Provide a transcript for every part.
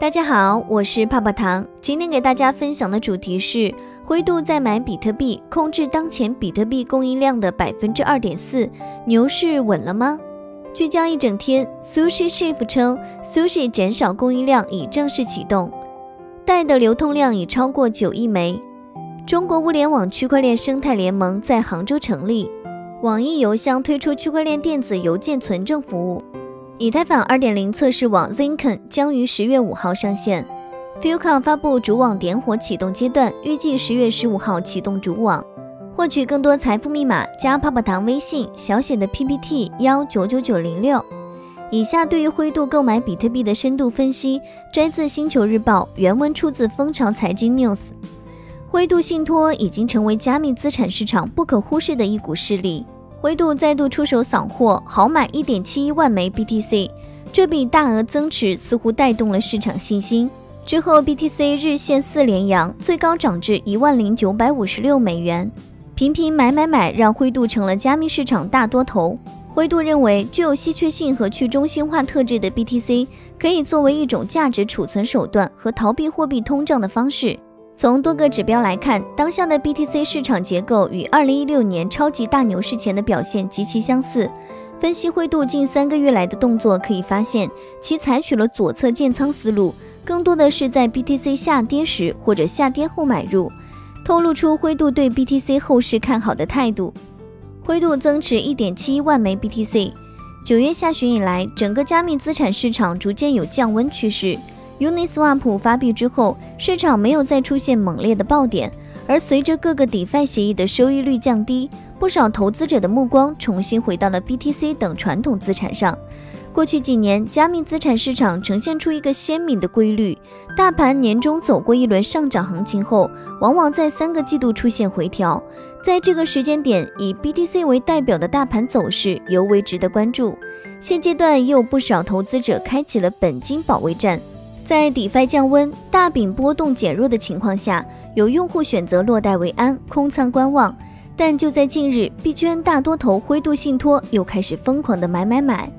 大家好，我是泡泡糖。今天给大家分享的主题是灰度在买比特币，控制当前比特币供应量的百分之二点四，牛市稳了吗？聚焦一整天，Sushi Chief 称，Sushi 减少供应量已正式启动，贷的流通量已超过九亿枚。中国物联网区块链生态联盟在杭州成立，网易邮箱推出区块链电子邮件存证服务。以太坊2.0测试网 Zinken 将于十月五号上线。Fucon 发布主网点火启动阶段，预计十月十五号启动主网。获取更多财富密码，加泡泡糖微信小写的 PPT 幺九九九零六。以下对于灰度购买比特币的深度分析，摘自星球日报，原文出自蜂巢财经 News。灰度信托已经成为加密资产市场不可忽视的一股势力。灰度再度出手扫货，豪买一点七一万枚 BTC，这笔大额增持似乎带动了市场信心。之后，BTC 日线四连阳，最高涨至一万零九百五十六美元，频频买买买，让灰度成了加密市场大多头。灰度认为，具有稀缺性和去中心化特质的 BTC，可以作为一种价值储存手段和逃避货币通胀的方式。从多个指标来看，当下的 BTC 市场结构与2016年超级大牛市前的表现极其相似。分析灰度近三个月来的动作，可以发现其采取了左侧建仓思路，更多的是在 BTC 下跌时或者下跌后买入，透露出灰度对 BTC 后市看好的态度。灰度增持1.71万枚 BTC。九月下旬以来，整个加密资产市场逐渐有降温趋势。Uniswap 发币之后，市场没有再出现猛烈的爆点，而随着各个 DeFi 协议的收益率降低，不少投资者的目光重新回到了 BTC 等传统资产上。过去几年，加密资产市场呈现出一个鲜明的规律：大盘年终走过一轮上涨行情后，往往在三个季度出现回调。在这个时间点，以 BTC 为代表的大盘走势尤为值得关注。现阶段，又有不少投资者开启了本金保卫战。在 DeFi 降温、大饼波动减弱的情况下，有用户选择落袋为安，空仓观望。但就在近日，币圈大多头灰度信托又开始疯狂的买买买。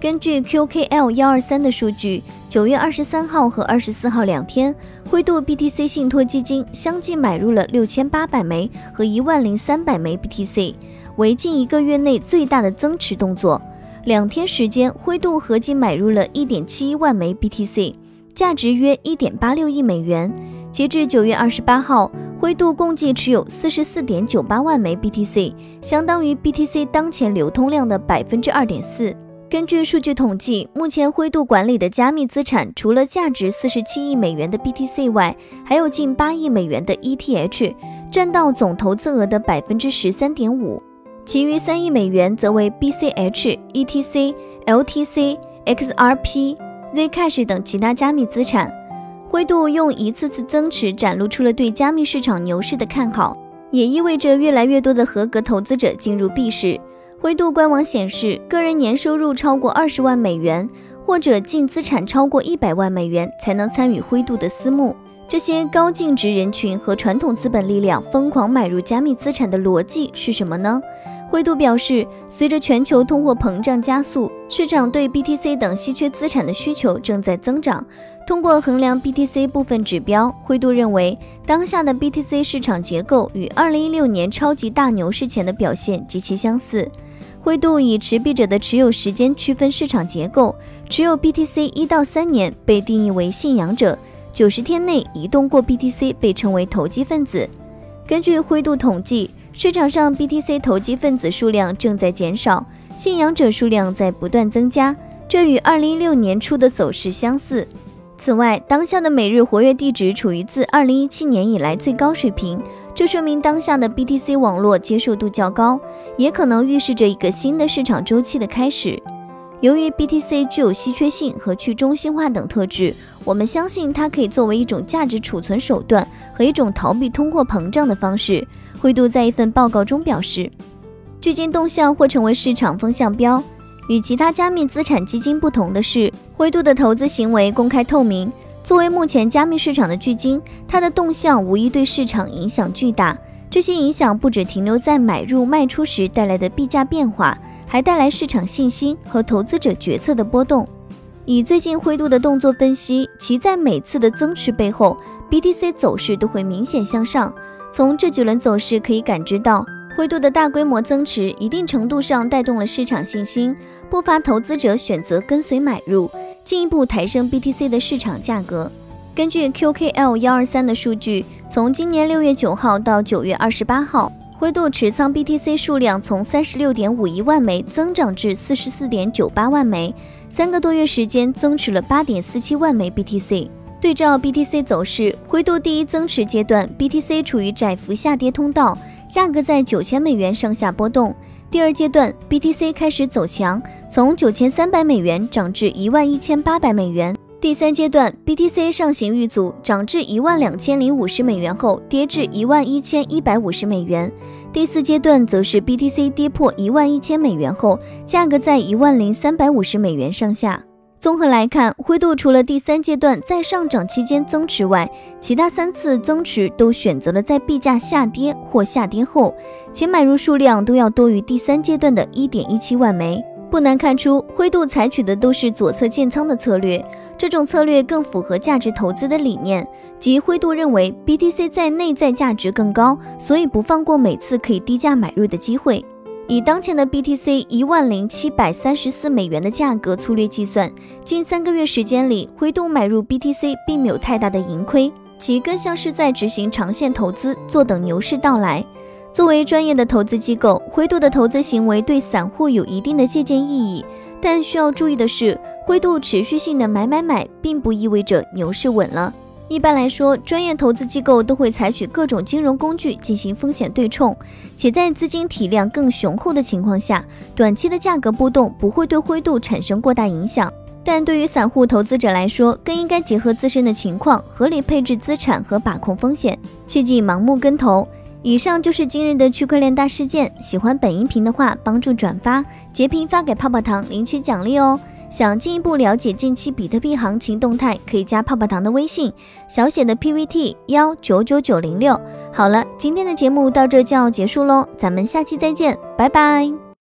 根据 QKL 幺二三的数据，九月二十三号和二十四号两天，灰度 BTC 信托基金相继买入了六千八百枚和一万零三百枚 BTC，为近一个月内最大的增持动作。两天时间，灰度合计买入了一点七一万枚 BTC。价值约一点八六亿美元。截至九月二十八号，灰度共计持有四十四点九八万枚 BTC，相当于 BTC 当前流通量的百分之二点四。根据数据统计，目前灰度管理的加密资产，除了价值四十七亿美元的 BTC 外，还有近八亿美元的 ETH，占到总投资额的百分之十三点五。其余三亿美元则为 BCH、ETC、LTC、XRP。Zcash 等其他加密资产，灰度用一次次增持展露出了对加密市场牛市的看好，也意味着越来越多的合格投资者进入币市。灰度官网显示，个人年收入超过二十万美元或者净资产超过一百万美元才能参与灰度的私募。这些高净值人群和传统资本力量疯狂买入加密资产的逻辑是什么呢？灰度表示，随着全球通货膨胀加速，市场对 BTC 等稀缺资产的需求正在增长。通过衡量 BTC 部分指标，灰度认为，当下的 BTC 市场结构与2016年超级大牛市前的表现极其相似。灰度以持币者的持有时间区分市场结构，持有 BTC 一到三年被定义为信仰者，九十天内移动过 BTC 被称为投机分子。根据灰度统计。市场上 BTC 投机分子数量正在减少，信仰者数量在不断增加，这与2016年初的走势相似。此外，当下的每日活跃地址处于自2017年以来最高水平，这说明当下的 BTC 网络接受度较高，也可能预示着一个新的市场周期的开始。由于 BTC 具有稀缺性和去中心化等特质，我们相信它可以作为一种价值储存手段和一种逃避通货膨胀的方式。灰度在一份报告中表示，巨金动向或成为市场风向标。与其他加密资产基金不同的是，灰度的投资行为公开透明。作为目前加密市场的巨金，它的动向无疑对市场影响巨大。这些影响不只停留在买入卖出时带来的币价变化，还带来市场信心和投资者决策的波动。以最近灰度的动作分析，其在每次的增持背后，BTC 走势都会明显向上。从这几轮走势可以感知到，灰度的大规模增持一定程度上带动了市场信心，不乏投资者选择跟随买入，进一步抬升 BTC 的市场价格。根据 QKL 幺二三的数据，从今年六月九号到九月二十八号。灰度持仓 BTC 数量从三十六点五一万枚增长至四十四点九八万枚，三个多月时间增持了八点四七万枚 BTC。对照 BTC 走势，灰度第一增持阶段，BTC 处于窄幅下跌通道，价格在九千美元上下波动。第二阶段，BTC 开始走强，从九千三百美元涨至一万一千八百美元。第三阶段，BTC 上行遇阻，涨至一万两千零五十美元后，跌至一万一千一百五十美元。第四阶段则是 BTC 跌破一万一千美元后，价格在一万零三百五十美元上下。综合来看，灰度除了第三阶段在上涨期间增持外，其他三次增持都选择了在币价下跌或下跌后，且买入数量都要多于第三阶段的一点一七万枚。不难看出，灰度采取的都是左侧建仓的策略，这种策略更符合价值投资的理念。即灰度认为 BTC 在内在价值更高，所以不放过每次可以低价买入的机会。以当前的 BTC 一万零七百三十四美元的价格粗略计算，近三个月时间里，灰度买入 BTC 并没有太大的盈亏，其更像是在执行长线投资，坐等牛市到来。作为专业的投资机构，灰度的投资行为对散户有一定的借鉴意义。但需要注意的是，灰度持续性的买买买，并不意味着牛市稳了。一般来说，专业投资机构都会采取各种金融工具进行风险对冲，且在资金体量更雄厚的情况下，短期的价格波动不会对灰度产生过大影响。但对于散户投资者来说，更应该结合自身的情况，合理配置资产和把控风险，切忌盲目跟投。以上就是今日的区块链大事件。喜欢本音频的话，帮助转发、截屏发给泡泡糖领取奖励哦。想进一步了解近期比特币行情动态，可以加泡泡糖的微信，小写的 PVT 幺九九九零六。好了，今天的节目到这就要结束喽，咱们下期再见，拜拜。